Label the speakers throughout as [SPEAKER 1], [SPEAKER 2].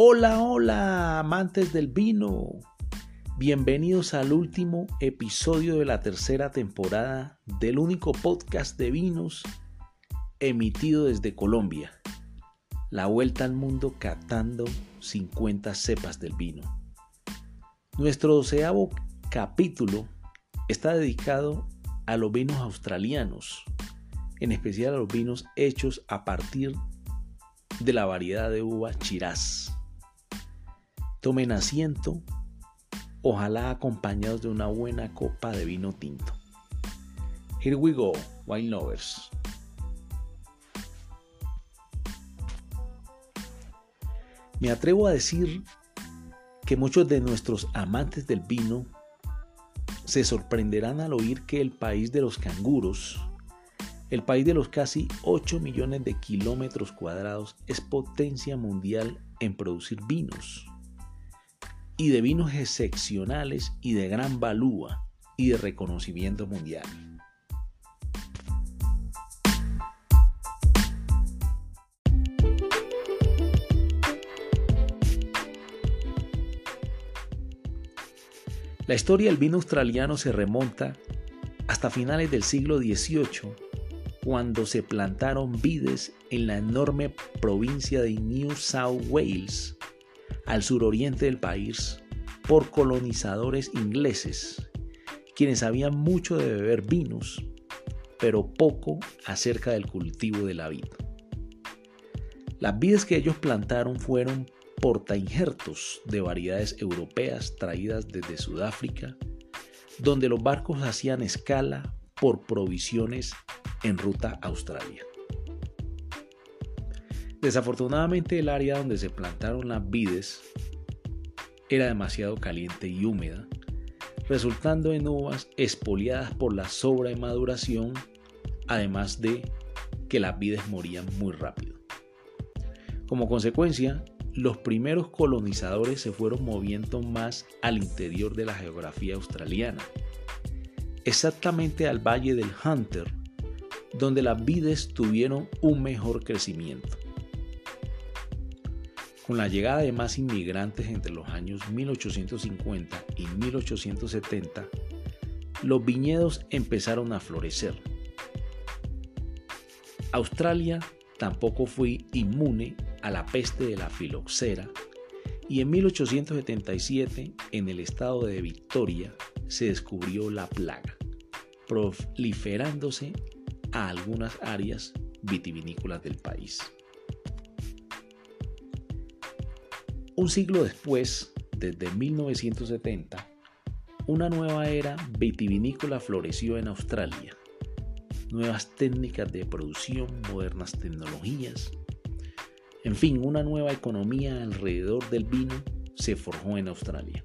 [SPEAKER 1] Hola, hola, amantes del vino. Bienvenidos al último episodio de la tercera temporada del único podcast de vinos emitido desde Colombia. La vuelta al mundo catando 50 cepas del vino. Nuestro doceavo capítulo está dedicado a los vinos australianos, en especial a los vinos hechos a partir de la variedad de uva Shiraz. Tomen asiento, ojalá acompañados de una buena copa de vino tinto. Here we go, wine lovers. Me atrevo a decir que muchos de nuestros amantes del vino se sorprenderán al oír que el país de los canguros, el país de los casi 8 millones de kilómetros cuadrados, es potencia mundial en producir vinos. Y de vinos excepcionales y de gran valúa y de reconocimiento mundial. La historia del vino australiano se remonta hasta finales del siglo XVIII, cuando se plantaron vides en la enorme provincia de New South Wales, al suroriente del país, por colonizadores ingleses, quienes sabían mucho de beber vinos, pero poco acerca del cultivo de la vid. Las vides que ellos plantaron fueron portainjertos de variedades europeas traídas desde Sudáfrica, donde los barcos hacían escala por provisiones en ruta a Australia. Desafortunadamente el área donde se plantaron las vides era demasiado caliente y húmeda, resultando en uvas espoliadas por la sobremaduración, además de que las vides morían muy rápido. Como consecuencia, los primeros colonizadores se fueron moviendo más al interior de la geografía australiana, exactamente al valle del Hunter, donde las vides tuvieron un mejor crecimiento. Con la llegada de más inmigrantes entre los años 1850 y 1870, los viñedos empezaron a florecer. Australia tampoco fue inmune a la peste de la filoxera y en 1877 en el estado de Victoria se descubrió la plaga, proliferándose a algunas áreas vitivinícolas del país. Un siglo después, desde 1970, una nueva era vitivinícola floreció en Australia. Nuevas técnicas de producción, modernas tecnologías, en fin, una nueva economía alrededor del vino se forjó en Australia.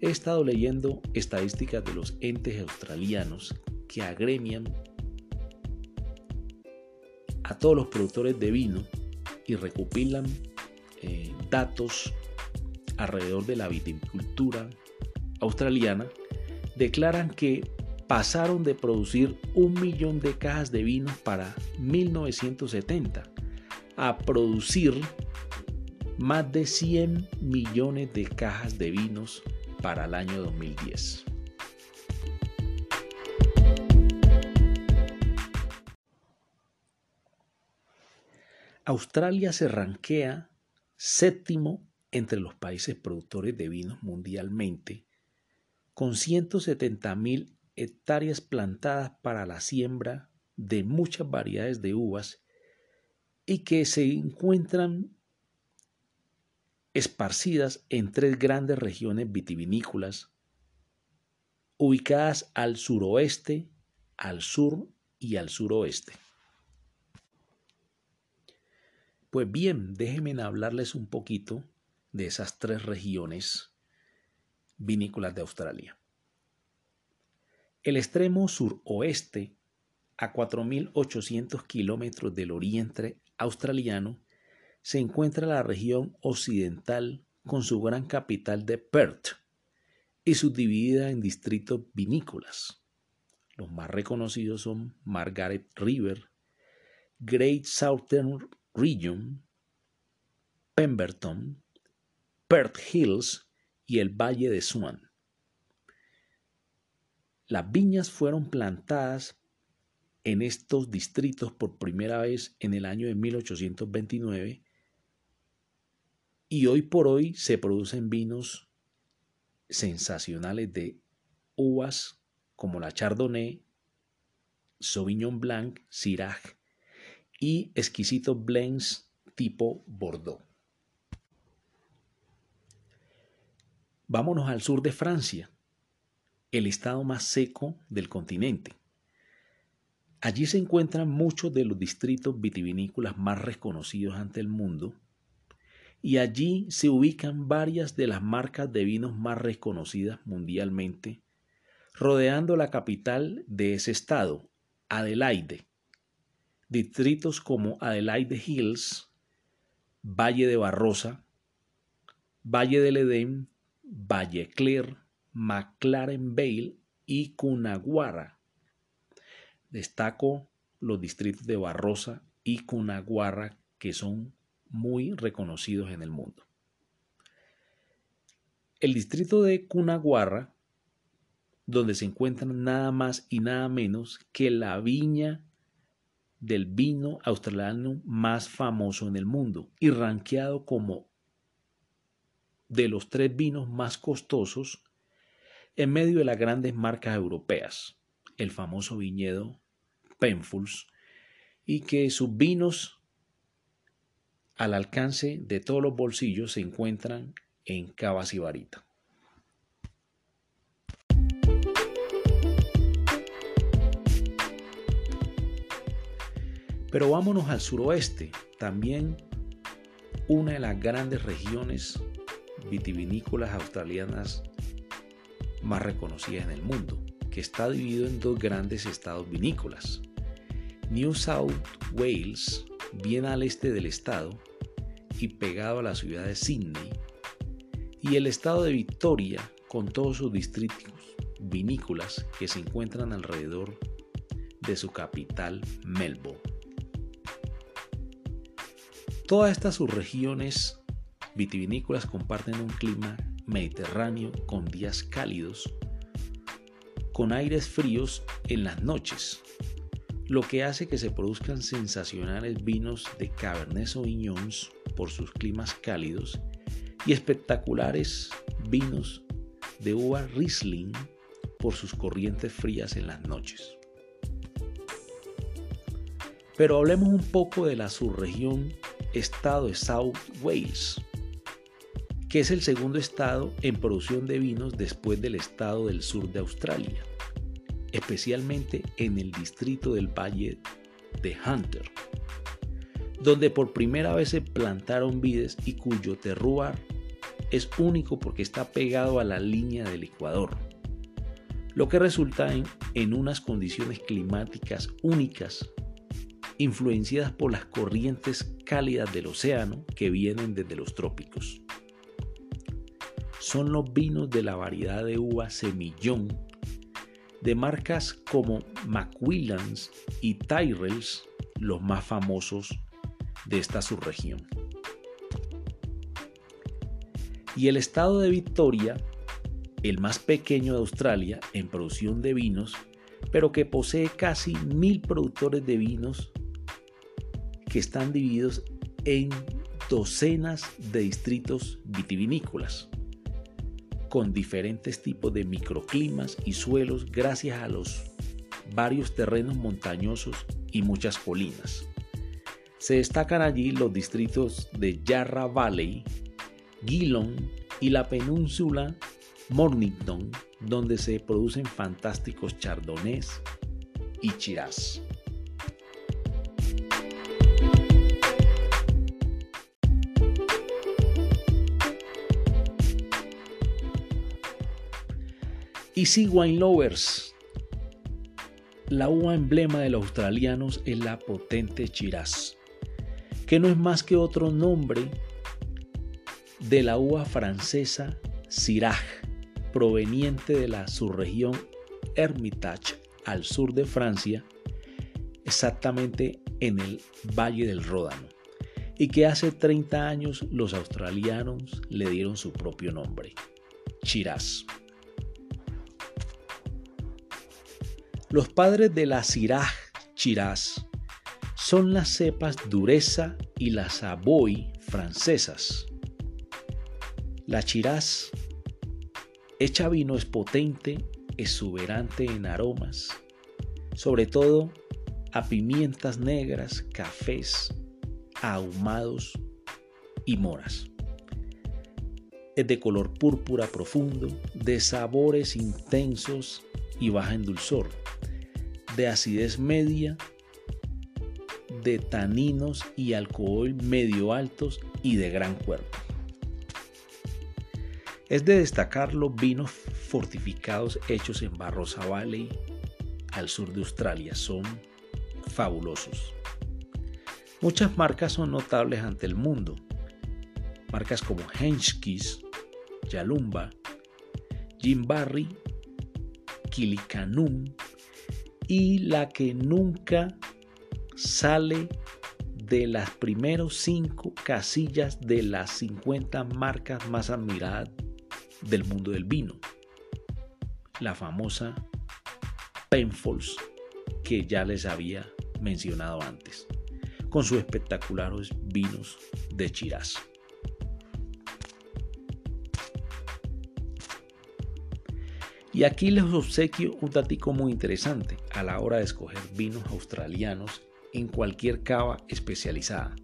[SPEAKER 1] He estado leyendo estadísticas de los entes australianos que agremian a todos los productores de vino y recopilan eh, datos alrededor de la viticultura australiana, declaran que pasaron de producir un millón de cajas de vino para 1970 a producir más de 100 millones de cajas de vinos para el año 2010. Australia se ranquea séptimo entre los países productores de vinos mundialmente, con 170 mil hectáreas plantadas para la siembra de muchas variedades de uvas y que se encuentran esparcidas en tres grandes regiones vitivinícolas, ubicadas al suroeste, al sur y al suroeste. Pues bien, déjenme hablarles un poquito de esas tres regiones vinícolas de Australia. El extremo suroeste, a 4.800 kilómetros del oriente australiano, se encuentra la región occidental con su gran capital de Perth y subdividida en distritos vinícolas. Los más reconocidos son Margaret River, Great Southern Region, Pemberton, Perth Hills y el Valle de Swan. Las viñas fueron plantadas en estos distritos por primera vez en el año de 1829 y hoy por hoy se producen vinos sensacionales de uvas como la Chardonnay, Sauvignon Blanc, Syrah y exquisitos blends tipo Bordeaux. Vámonos al sur de Francia, el estado más seco del continente. Allí se encuentran muchos de los distritos vitivinícolas más reconocidos ante el mundo y allí se ubican varias de las marcas de vinos más reconocidas mundialmente, rodeando la capital de ese estado, Adelaide. Distritos como Adelaide Hills, Valle de Barrosa, Valle del Edén, Valle Clair, McLaren Vale y Cunaguara Destaco los distritos de Barrosa y Cunaguarra que son muy reconocidos en el mundo. El distrito de Cunaguarra, donde se encuentran nada más y nada menos que la viña del vino australiano más famoso en el mundo y rankeado como de los tres vinos más costosos en medio de las grandes marcas europeas el famoso viñedo Penfuls, y que sus vinos al alcance de todos los bolsillos se encuentran en Cabas y Pero vámonos al suroeste, también una de las grandes regiones vitivinícolas australianas más reconocidas en el mundo está dividido en dos grandes estados vinícolas. New South Wales, bien al este del estado y pegado a la ciudad de Sydney, y el estado de Victoria, con todos sus distritos vinícolas que se encuentran alrededor de su capital, Melbourne. Todas estas subregiones vitivinícolas comparten un clima mediterráneo con días cálidos con aires fríos en las noches, lo que hace que se produzcan sensacionales vinos de Cabernet Sauvignon por sus climas cálidos y espectaculares vinos de uva Riesling por sus corrientes frías en las noches. Pero hablemos un poco de la subregión estado de South Wales, que es el segundo estado en producción de vinos después del estado del sur de Australia, especialmente en el distrito del Valle de Hunter, donde por primera vez se plantaron vides y cuyo terroir es único porque está pegado a la línea del Ecuador, lo que resulta en, en unas condiciones climáticas únicas influenciadas por las corrientes cálidas del océano que vienen desde los trópicos son los vinos de la variedad de uva semillón de marcas como Macwillans y Tyrrells, los más famosos de esta subregión. Y el estado de Victoria, el más pequeño de Australia en producción de vinos, pero que posee casi mil productores de vinos que están divididos en docenas de distritos vitivinícolas con diferentes tipos de microclimas y suelos gracias a los varios terrenos montañosos y muchas colinas. Se destacan allí los distritos de Yarra Valley, Geelong y la península Mornington, donde se producen fantásticos chardonnays y chirás. Easy Wine Lovers. La uva emblema de los australianos es la potente Shiraz, que no es más que otro nombre de la uva francesa Syrah, proveniente de la subregión Hermitage al sur de Francia, exactamente en el Valle del Ródano. y que hace 30 años los australianos le dieron su propio nombre, Shiraz. Los padres de la Syrah Shiraz son las cepas Dureza y la Savoy francesas. La Shiraz hecha vino es potente, exuberante en aromas, sobre todo a pimientas negras, cafés, ahumados y moras. Es de color púrpura profundo, de sabores intensos y baja en dulzor, de acidez media, de taninos y alcohol medio altos y de gran cuerpo. Es de destacar los vinos fortificados hechos en Barrosa Valley, al sur de Australia. Son fabulosos. Muchas marcas son notables ante el mundo. Marcas como Henschke's, Yalumba, Jim Barry, Kilikanum y la que nunca sale de las primeros cinco casillas de las 50 marcas más admiradas del mundo del vino. La famosa Penfolds que ya les había mencionado antes, con sus espectaculares vinos de Chiraz. Y aquí les obsequio un datico muy interesante a la hora de escoger vinos australianos en cualquier cava especializada.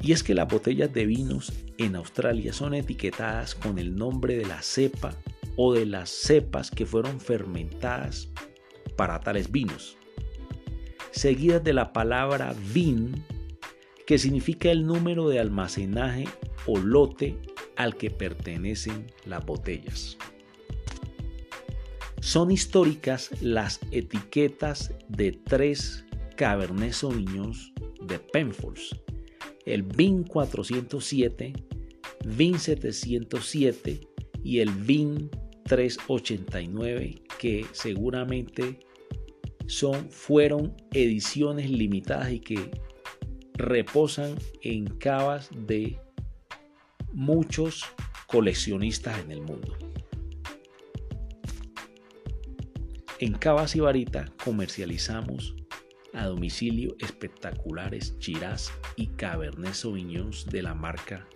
[SPEAKER 1] Y es que las botellas de vinos en Australia son etiquetadas con el nombre de la cepa o de las cepas que fueron fermentadas para tales vinos, seguidas de la palabra vin, que significa el número de almacenaje o lote al que pertenecen las botellas. Son históricas las etiquetas de tres Cabernet Sauvignons de Penfolds, el VIN 407, VIN 707 y el VIN 389 que seguramente son, fueron ediciones limitadas y que reposan en cavas de muchos coleccionistas en el mundo. En Cavas y Varita comercializamos a domicilio espectaculares Chirás y Cabernet Sauvignons de la marca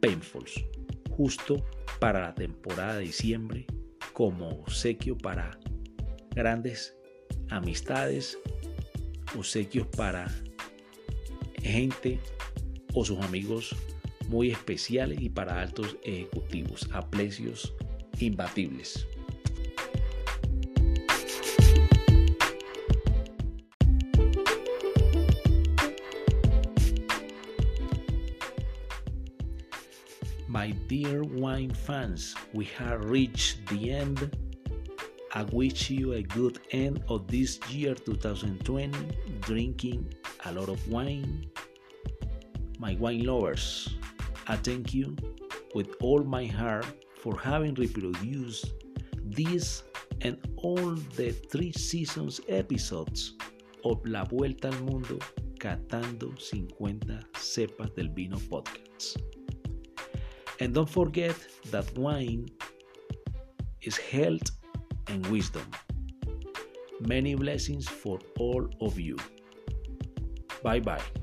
[SPEAKER 1] Penfolds, justo para la temporada de diciembre como obsequio para grandes amistades, obsequios para gente o sus amigos muy especiales y para altos ejecutivos a precios imbatibles. My dear wine fans, we have reached the end. I wish you a good end of this year 2020, drinking a lot of wine. My wine lovers, I thank you with all my heart for having reproduced this and all the three seasons episodes of La Vuelta al Mundo Catando 50 Cepas del Vino podcast. And don't forget that wine is health and wisdom. Many blessings for all of you. Bye bye.